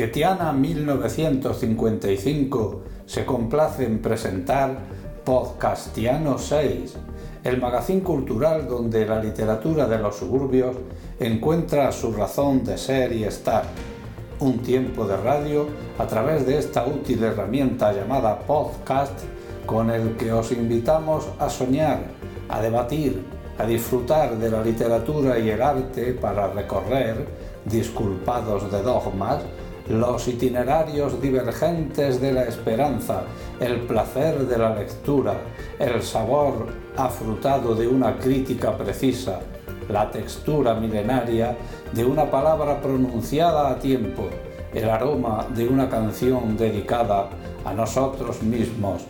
Bezquetiana 1955 se complace en presentar Podcastiano 6, el magazín cultural donde la literatura de los suburbios encuentra su razón de ser y estar. Un tiempo de radio a través de esta útil herramienta llamada podcast con el que os invitamos a soñar, a debatir, a disfrutar de la literatura y el arte para recorrer disculpados de dogmas, los itinerarios divergentes de la esperanza, el placer de la lectura, el sabor afrutado de una crítica precisa, la textura milenaria de una palabra pronunciada a tiempo, el aroma de una canción dedicada a nosotros mismos.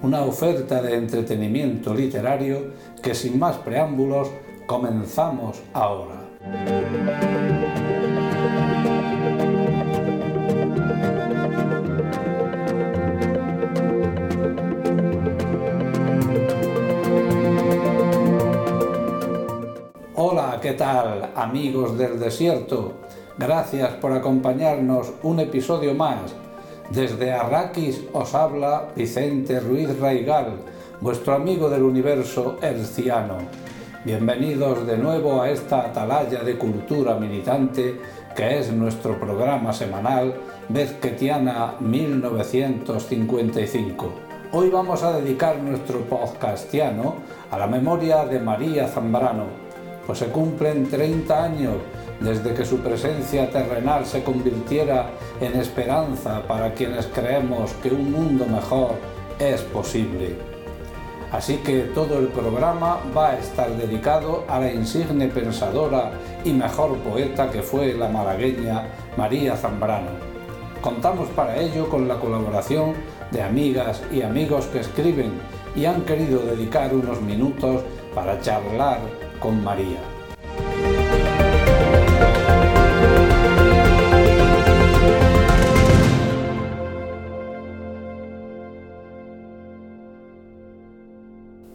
Una oferta de entretenimiento literario que sin más preámbulos comenzamos ahora. ¿Qué tal amigos del desierto? Gracias por acompañarnos un episodio más. Desde Arrakis os habla Vicente Ruiz Raigal, vuestro amigo del universo herciano. Bienvenidos de nuevo a esta atalaya de cultura militante que es nuestro programa semanal Bezquetiana 1955. Hoy vamos a dedicar nuestro podcastiano a la memoria de María Zambrano, pues se cumplen 30 años desde que su presencia terrenal se convirtiera en esperanza para quienes creemos que un mundo mejor es posible. Así que todo el programa va a estar dedicado a la insigne pensadora y mejor poeta que fue la malagueña María Zambrano. Contamos para ello con la colaboración de amigas y amigos que escriben y han querido dedicar unos minutos para charlar con María.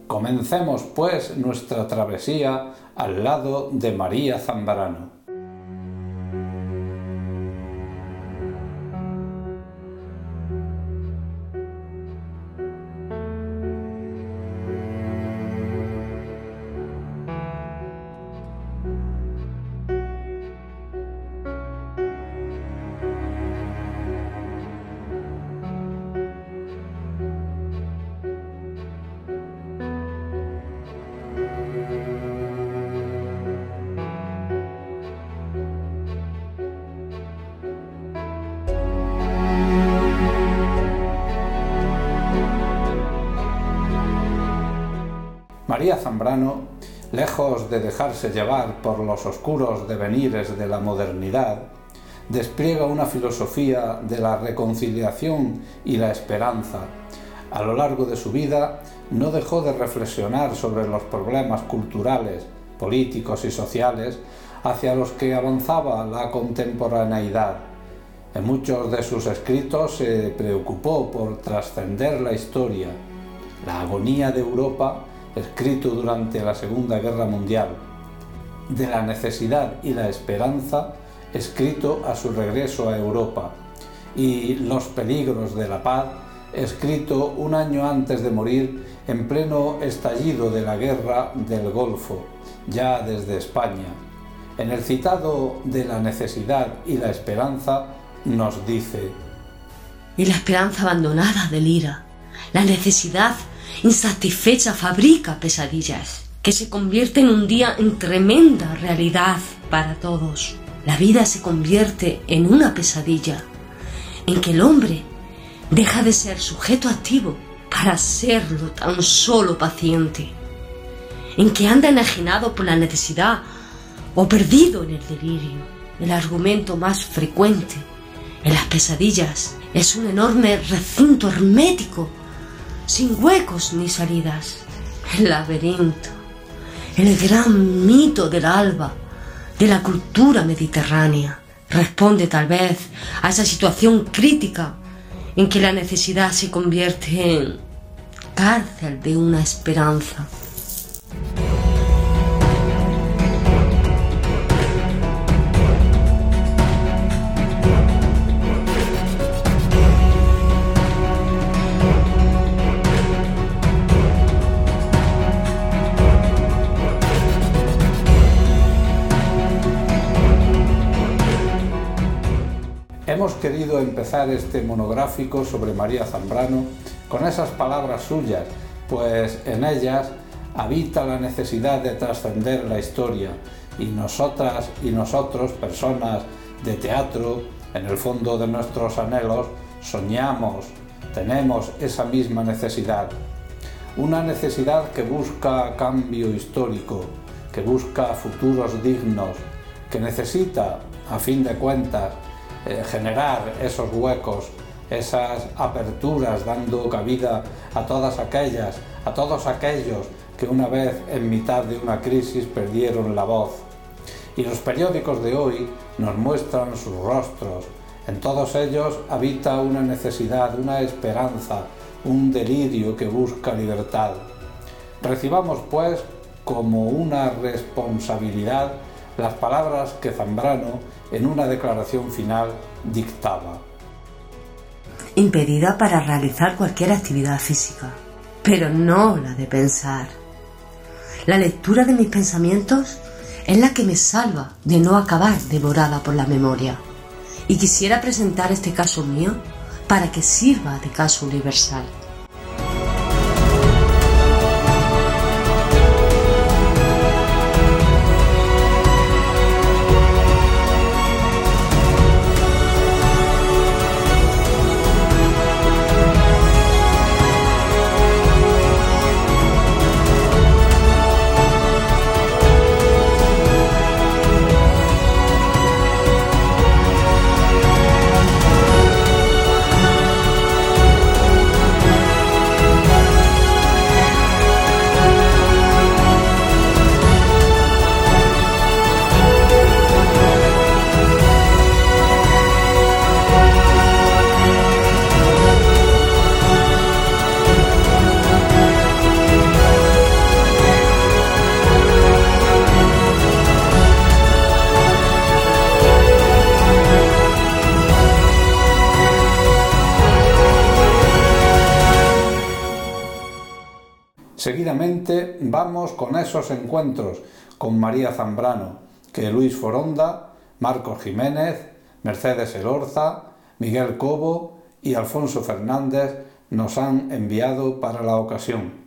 Comencemos pues nuestra travesía al lado de María Zambrano. María Zambrano, lejos de dejarse llevar por los oscuros devenires de la modernidad, despliega una filosofía de la reconciliación y la esperanza. A lo largo de su vida no dejó de reflexionar sobre los problemas culturales, políticos y sociales hacia los que avanzaba la contemporaneidad. En muchos de sus escritos se preocupó por trascender la historia, la agonía de Europa escrito durante la Segunda Guerra Mundial, de la necesidad y la esperanza, escrito a su regreso a Europa, y Los peligros de la paz, escrito un año antes de morir en pleno estallido de la guerra del Golfo, ya desde España. En el citado de la necesidad y la esperanza nos dice, y la esperanza abandonada delira, la necesidad insatisfecha fabrica pesadillas que se convierten un día en tremenda realidad para todos. La vida se convierte en una pesadilla en que el hombre deja de ser sujeto activo para serlo tan solo paciente, en que anda enajenado por la necesidad o perdido en el delirio. El argumento más frecuente en las pesadillas es un enorme recinto hermético sin huecos ni salidas. El laberinto, el gran mito del alba, de la cultura mediterránea, responde tal vez a esa situación crítica en que la necesidad se convierte en cárcel de una esperanza. Hemos querido empezar este monográfico sobre María Zambrano con esas palabras suyas, pues en ellas habita la necesidad de trascender la historia y nosotras y nosotros, personas de teatro, en el fondo de nuestros anhelos, soñamos, tenemos esa misma necesidad. Una necesidad que busca cambio histórico, que busca futuros dignos, que necesita, a fin de cuentas, eh, generar esos huecos, esas aperturas, dando cabida a todas aquellas, a todos aquellos que una vez en mitad de una crisis perdieron la voz. Y los periódicos de hoy nos muestran sus rostros. En todos ellos habita una necesidad, una esperanza, un delirio que busca libertad. Recibamos, pues, como una responsabilidad las palabras que Zambrano en una declaración final dictaba. Impedida para realizar cualquier actividad física, pero no la de pensar. La lectura de mis pensamientos es la que me salva de no acabar devorada por la memoria. Y quisiera presentar este caso mío para que sirva de caso universal. Vamos con esos encuentros con María Zambrano, que Luis Foronda, Marcos Jiménez, Mercedes Elorza, Miguel Cobo y Alfonso Fernández nos han enviado para la ocasión.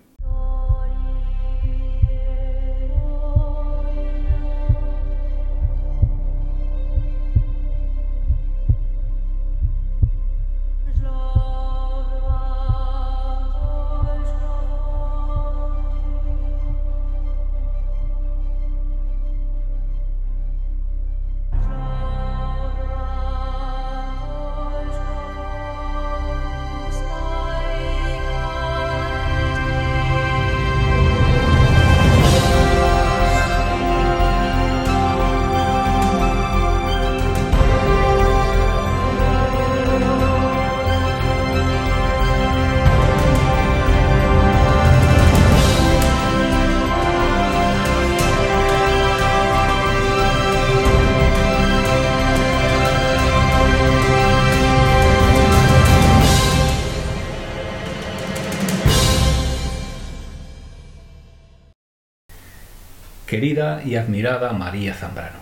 Querida y admirada María Zambrano.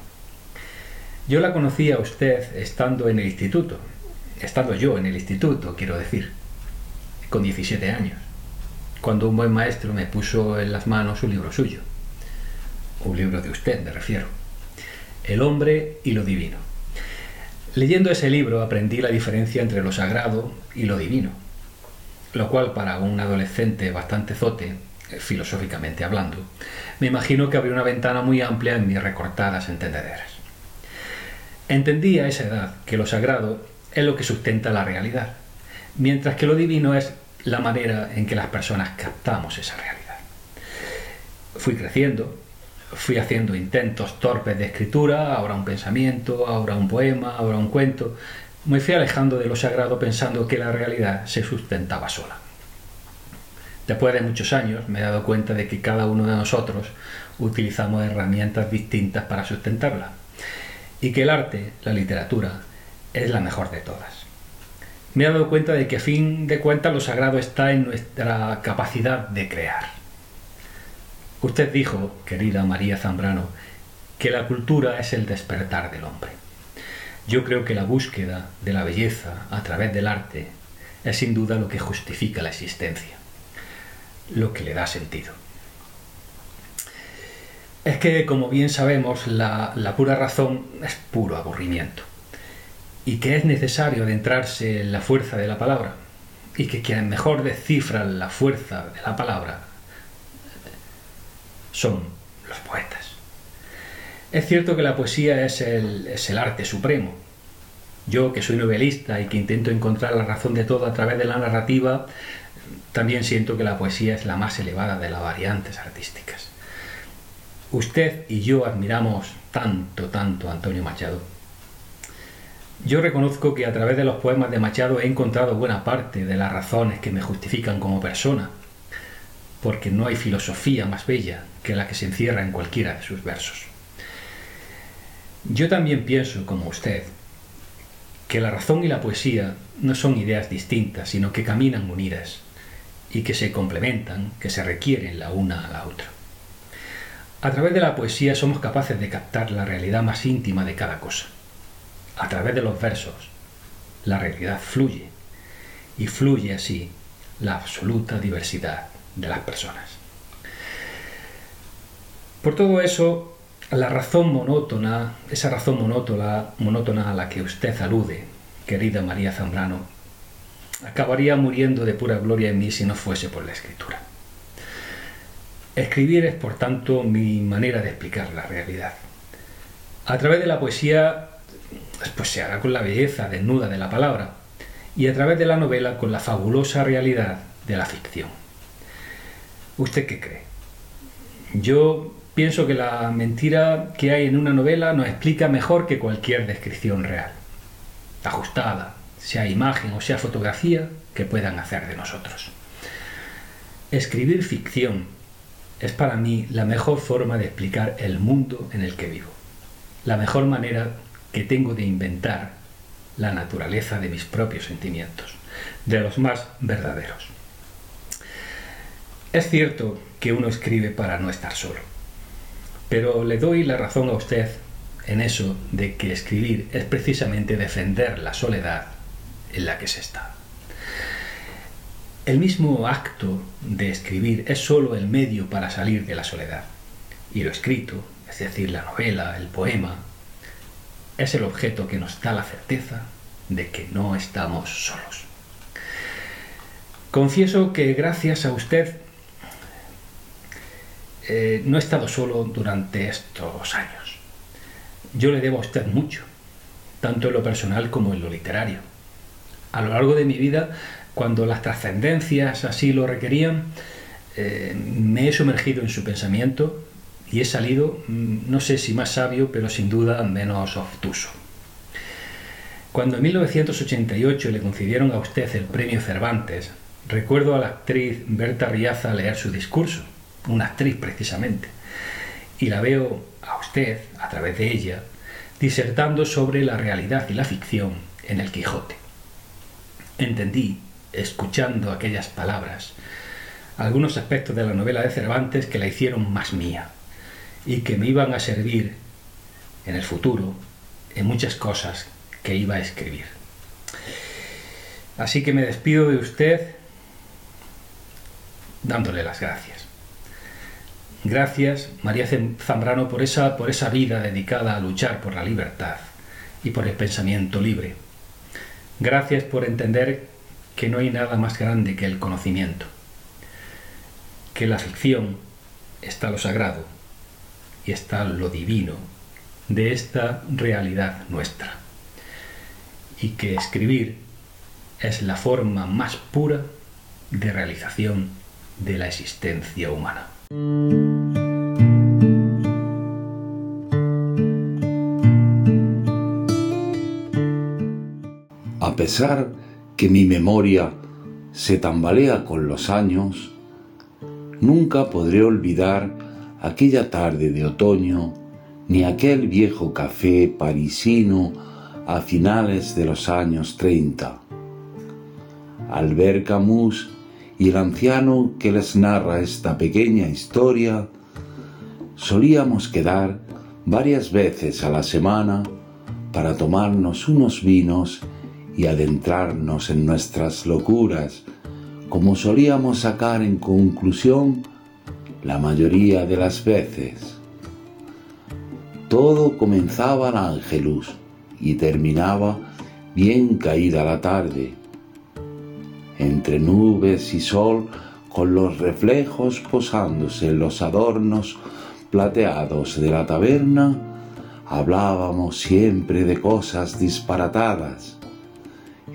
Yo la conocí a usted estando en el instituto, estando yo en el instituto, quiero decir, con 17 años, cuando un buen maestro me puso en las manos un libro suyo, un libro de usted me refiero, El hombre y lo divino. Leyendo ese libro aprendí la diferencia entre lo sagrado y lo divino, lo cual para un adolescente bastante zote filosóficamente hablando, me imagino que habría una ventana muy amplia en mis recortadas entendederas. Entendí a esa edad que lo sagrado es lo que sustenta la realidad, mientras que lo divino es la manera en que las personas captamos esa realidad. Fui creciendo, fui haciendo intentos torpes de escritura, ahora un pensamiento, ahora un poema, ahora un cuento. Me fui alejando de lo sagrado pensando que la realidad se sustentaba sola. Después de muchos años me he dado cuenta de que cada uno de nosotros utilizamos herramientas distintas para sustentarla y que el arte, la literatura, es la mejor de todas. Me he dado cuenta de que a fin de cuentas lo sagrado está en nuestra capacidad de crear. Usted dijo, querida María Zambrano, que la cultura es el despertar del hombre. Yo creo que la búsqueda de la belleza a través del arte es sin duda lo que justifica la existencia, lo que le da sentido. Es que, como bien sabemos, la, la pura razón es puro aburrimiento y que es necesario adentrarse en la fuerza de la palabra y que quienes mejor descifran la fuerza de la palabra son los poetas. Es cierto que la poesía es el, es el arte supremo. Yo, que soy novelista y que intento encontrar la razón de todo a través de la narrativa, también siento que la poesía es la más elevada de las variantes artísticas. Usted y yo admiramos tanto, tanto a Antonio Machado yo reconozco que a través de los poemas de Machado he encontrado buena parte de las razones que me justifican como persona, porque no hay filosofía más bella que la que se encierra en cualquiera de sus versos. Yo también pienso, como usted, que la razón y la poesía no son ideas distintas, sino que caminan unidas y que se complementan, que se requieren la una a la otra. A través de la poesía somos capaces de captar la realidad más íntima de cada cosa a través de los versos, la realidad fluye y fluye así la absoluta diversidad de las personas. Por todo eso, la razón monótona, esa razón monótona, monótona a la que usted alude, querida María Zambrano, acabaría muriendo de pura gloria en mí si no fuese por la escritura. Escribir es, por tanto, mi manera de explicar la realidad. A través de la poesía pues se hará con la belleza desnuda de la palabra y a través de la novela con la fabulosa realidad de la ficción. ¿Usted qué cree? Yo pienso que la mentira que hay en una novela nos explica mejor que cualquier descripción real, ajustada, sea imagen o sea fotografía, que puedan hacer de nosotros. Escribir ficción es para mí la mejor forma de explicar el mundo en el que vivo, la mejor manera que tengo de inventar la naturaleza de mis propios sentimientos, de los más verdaderos. Es cierto que uno escribe para no estar solo, pero le doy la razón a usted en eso de que escribir es precisamente defender la soledad en la que se está. El mismo acto de escribir es sólo el medio para salir de la soledad. Y lo escrito, es decir, la novela, el poema, es el objeto que nos da la certeza de que no estamos solos. Confieso que gracias a usted eh, no he estado solo durante estos años. Yo le debo a usted mucho, tanto en lo personal como en lo literario. A lo largo de mi vida, cuando las trascendencias así lo requerían, eh, me he sumergido en su pensamiento y he salido, mm, no sé si más sabio, pero sin duda menos obtuso. Cuando en 1988 le concedieron a usted el premio Cervantes, recuerdo a la actriz Berta Riaza leer su discurso, una actriz precisamente, y la veo a usted, a través de ella, disertando sobre la realidad y la ficción en el Quijote. Entendí, escuchando aquellas palabras, algunos aspectos de la novela de Cervantes que la hicieron más mía y que me iban a servir en el futuro en muchas cosas que iba a escribir. Así que me despido de usted dándole las gracias. Gracias, María Zambrano, por esa, por esa vida dedicada a luchar por la libertad y por el pensamiento libre. Gracias por entender que no hay nada más grande que el conocimiento, que la ficción está lo sagrado y está lo divino de esta realidad nuestra. Y que escribir es la forma más pura de realización de la existencia humana. A pesar que mi memoria se tambalea con los años, nunca podré olvidar aquella tarde de otoño, ni aquel viejo café parisino a finales de los años 30. Al ver Camus y el anciano que les narra esta pequeña historia, solíamos quedar varias veces a la semana para tomarnos unos vinos y adentrarnos en nuestras locuras, como solíamos sacar en conclusión la mayoría de las veces. Todo comenzaba al ángelus y terminaba bien caída la tarde, entre nubes y sol con los reflejos posándose en los adornos plateados de la taberna, hablábamos siempre de cosas disparatadas.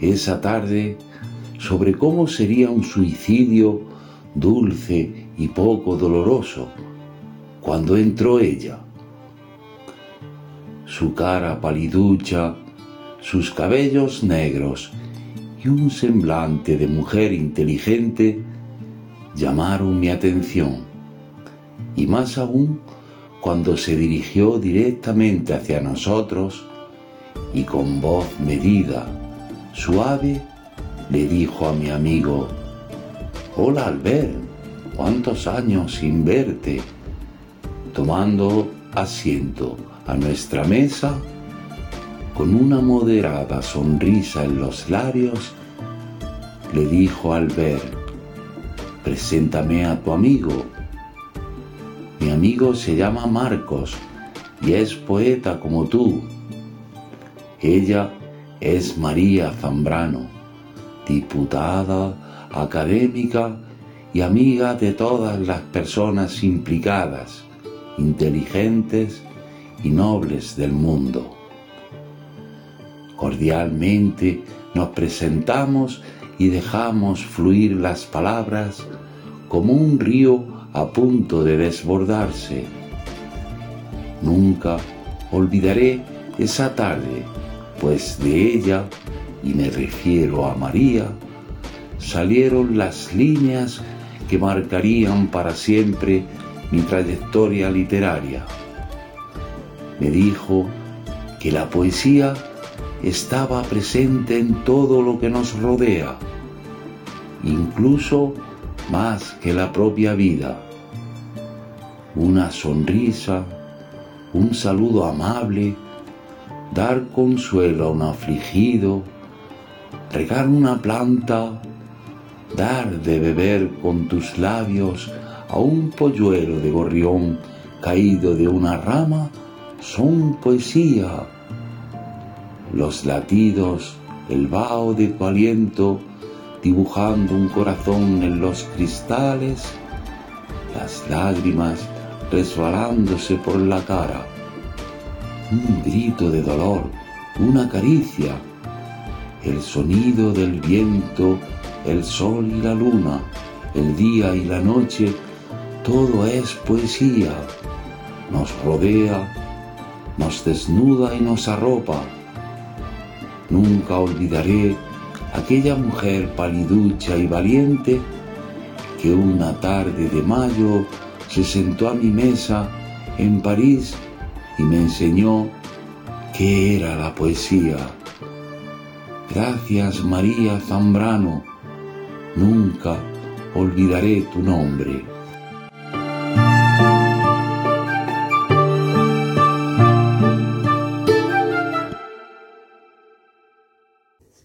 Esa tarde sobre cómo sería un suicidio dulce y poco doloroso cuando entró ella. Su cara paliducha, sus cabellos negros y un semblante de mujer inteligente llamaron mi atención, y más aún cuando se dirigió directamente hacia nosotros y con voz medida, suave, le dijo a mi amigo, Hola Albert, ¿cuántos años sin verte? Tomando asiento a nuestra mesa, con una moderada sonrisa en los labios, le dijo Albert, preséntame a tu amigo. Mi amigo se llama Marcos y es poeta como tú. Ella es María Zambrano, diputada, académica y amiga de todas las personas implicadas, inteligentes y nobles del mundo. Cordialmente nos presentamos y dejamos fluir las palabras como un río a punto de desbordarse. Nunca olvidaré esa tarde, pues de ella, y me refiero a María, salieron las líneas que marcarían para siempre mi trayectoria literaria. Me dijo que la poesía estaba presente en todo lo que nos rodea, incluso más que la propia vida. Una sonrisa, un saludo amable, dar consuelo a un afligido, regar una planta, dar de beber con tus labios a un polluelo de gorrión caído de una rama, son poesía. Los latidos, el vaho de tu aliento dibujando un corazón en los cristales, las lágrimas resbalándose por la cara, un grito de dolor, una caricia, el sonido del viento, el sol y la luna, el día y la noche, todo es poesía, nos rodea, nos desnuda y nos arropa. Nunca olvidaré aquella mujer paliducha y valiente que una tarde de mayo se sentó a mi mesa en París y me enseñó qué era la poesía. Gracias María Zambrano, nunca olvidaré tu nombre.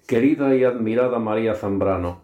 Querida y admirada María Zambrano,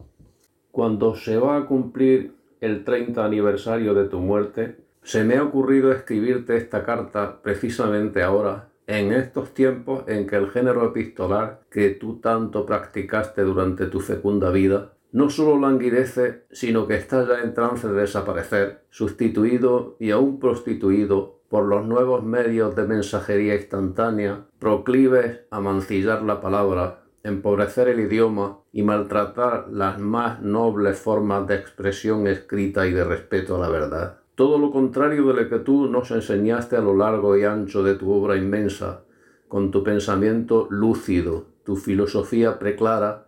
cuando se va a cumplir el 30 aniversario de tu muerte, se me ha ocurrido escribirte esta carta precisamente ahora, en estos tiempos en que el género epistolar que tú tanto practicaste durante tu fecunda vida no solo languidece, sino que está ya en trance de desaparecer, sustituido y aún prostituido por los nuevos medios de mensajería instantánea, proclives a mancillar la palabra empobrecer el idioma y maltratar las más nobles formas de expresión escrita y de respeto a la verdad. Todo lo contrario de lo que tú nos enseñaste a lo largo y ancho de tu obra inmensa, con tu pensamiento lúcido, tu filosofía preclara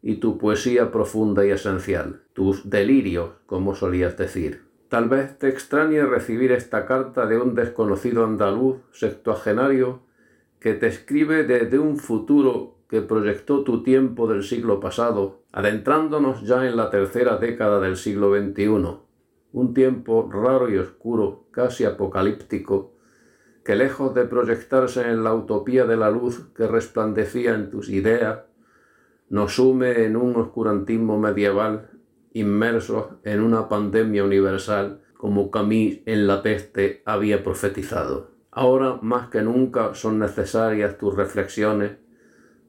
y tu poesía profunda y esencial, tus delirios, como solías decir. Tal vez te extrañe recibir esta carta de un desconocido andaluz sextuagenario que te escribe desde un futuro que proyectó tu tiempo del siglo pasado, adentrándonos ya en la tercera década del siglo XXI, un tiempo raro y oscuro, casi apocalíptico, que lejos de proyectarse en la utopía de la luz que resplandecía en tus ideas, nos sume en un oscurantismo medieval inmersos en una pandemia universal como Camille en la peste había profetizado. Ahora más que nunca son necesarias tus reflexiones,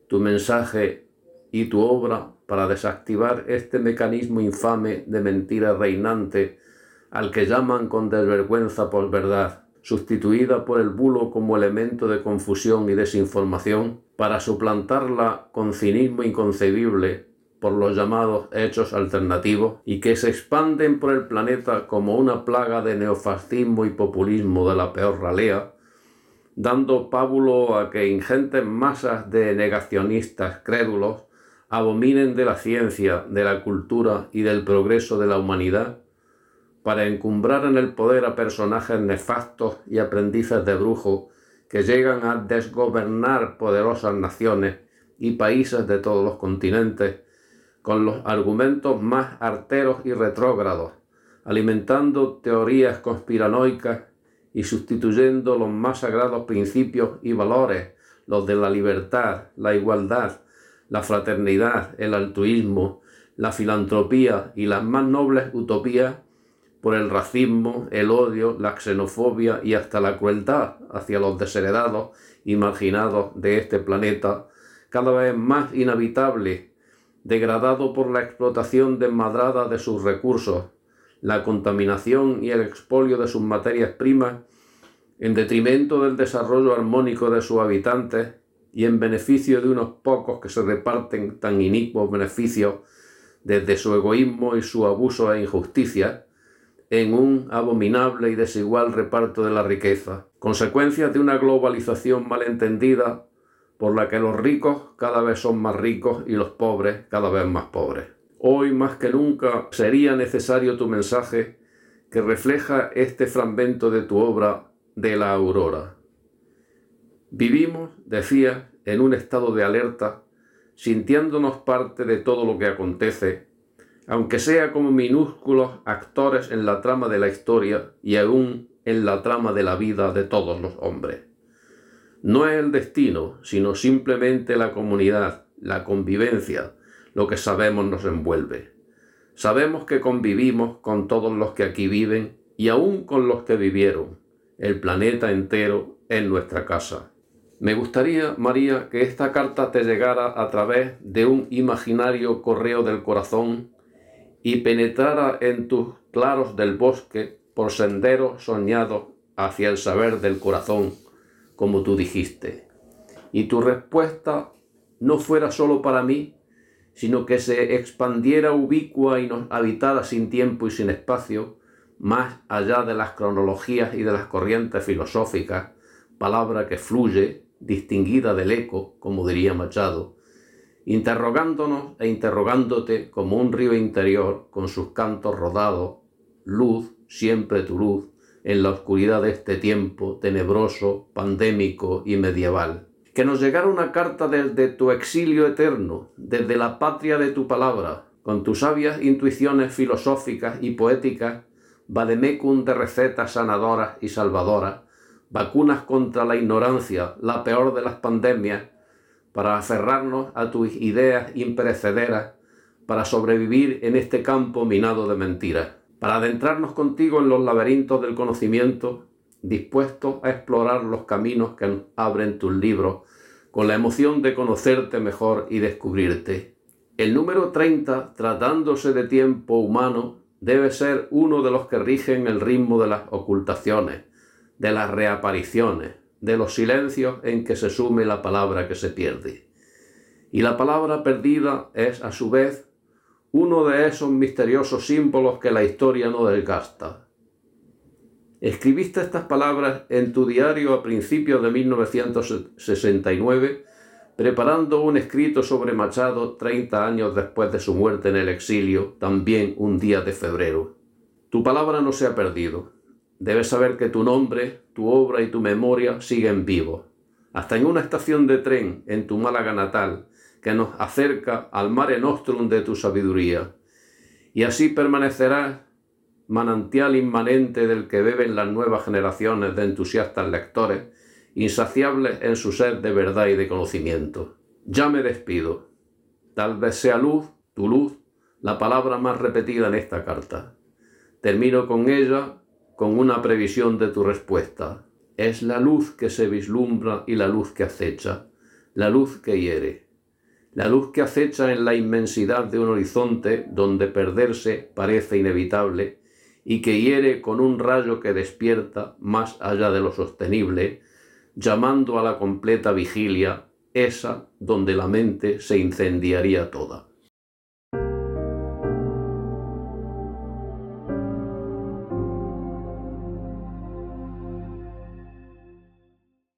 tu mensaje y tu obra para desactivar este mecanismo infame de mentira reinante al que llaman con desvergüenza por verdad, sustituida por el bulo como elemento de confusión y desinformación, para suplantarla con cinismo inconcebible por los llamados hechos alternativos y que se expanden por el planeta como una plaga de neofascismo y populismo de la peor ralea, dando pábulo a que ingentes masas de negacionistas crédulos abominen de la ciencia, de la cultura y del progreso de la humanidad, para encumbrar en el poder a personajes nefastos y aprendices de brujo que llegan a desgobernar poderosas naciones y países de todos los continentes con los argumentos más arteros y retrógrados, alimentando teorías conspiranoicas y sustituyendo los más sagrados principios y valores, los de la libertad, la igualdad, la fraternidad, el altruismo, la filantropía y las más nobles utopías por el racismo, el odio, la xenofobia y hasta la crueldad hacia los desheredados y marginados de este planeta, cada vez más inhabitable, degradado por la explotación desmadrada de sus recursos, la contaminación y el expolio de sus materias primas, en detrimento del desarrollo armónico de sus habitantes y en beneficio de unos pocos que se reparten tan inicuos beneficios desde su egoísmo y su abuso e injusticia, en un abominable y desigual reparto de la riqueza, consecuencia de una globalización malentendida por la que los ricos cada vez son más ricos y los pobres cada vez más pobres. Hoy más que nunca sería necesario tu mensaje que refleja este fragmento de tu obra de la aurora. Vivimos, decía, en un estado de alerta, sintiéndonos parte de todo lo que acontece, aunque sea como minúsculos actores en la trama de la historia y aún en la trama de la vida de todos los hombres. No es el destino, sino simplemente la comunidad, la convivencia, lo que sabemos nos envuelve. Sabemos que convivimos con todos los que aquí viven y aún con los que vivieron. El planeta entero es nuestra casa. Me gustaría, María, que esta carta te llegara a través de un imaginario correo del corazón y penetrara en tus claros del bosque por senderos soñados hacia el saber del corazón, como tú dijiste. Y tu respuesta no fuera solo para mí, sino que se expandiera ubicua y nos habitara sin tiempo y sin espacio, más allá de las cronologías y de las corrientes filosóficas, palabra que fluye, distinguida del eco, como diría Machado, interrogándonos e interrogándote como un río interior con sus cantos rodados, luz, siempre tu luz, en la oscuridad de este tiempo tenebroso, pandémico y medieval. Que nos llegara una carta desde tu exilio eterno, desde la patria de tu palabra, con tus sabias intuiciones filosóficas y poéticas, vademecum de recetas sanadoras y salvadoras, vacunas contra la ignorancia, la peor de las pandemias, para aferrarnos a tus ideas imperecederas, para sobrevivir en este campo minado de mentiras, para adentrarnos contigo en los laberintos del conocimiento dispuesto a explorar los caminos que abren tus libros, con la emoción de conocerte mejor y descubrirte. El número 30, tratándose de tiempo humano, debe ser uno de los que rigen el ritmo de las ocultaciones, de las reapariciones, de los silencios en que se sume la palabra que se pierde. Y la palabra perdida es, a su vez, uno de esos misteriosos símbolos que la historia no desgasta, Escribiste estas palabras en tu diario a principios de 1969, preparando un escrito sobre Machado 30 años después de su muerte en el exilio, también un día de febrero. Tu palabra no se ha perdido. Debes saber que tu nombre, tu obra y tu memoria siguen vivos. Hasta en una estación de tren en tu Málaga natal, que nos acerca al mare nostrum de tu sabiduría. Y así permanecerás manantial inmanente del que beben las nuevas generaciones de entusiastas lectores, insaciables en su sed de verdad y de conocimiento. Ya me despido. Tal vez sea luz, tu luz, la palabra más repetida en esta carta. Termino con ella con una previsión de tu respuesta. Es la luz que se vislumbra y la luz que acecha, la luz que hiere, la luz que acecha en la inmensidad de un horizonte donde perderse parece inevitable y que hiere con un rayo que despierta más allá de lo sostenible, llamando a la completa vigilia, esa donde la mente se incendiaría toda.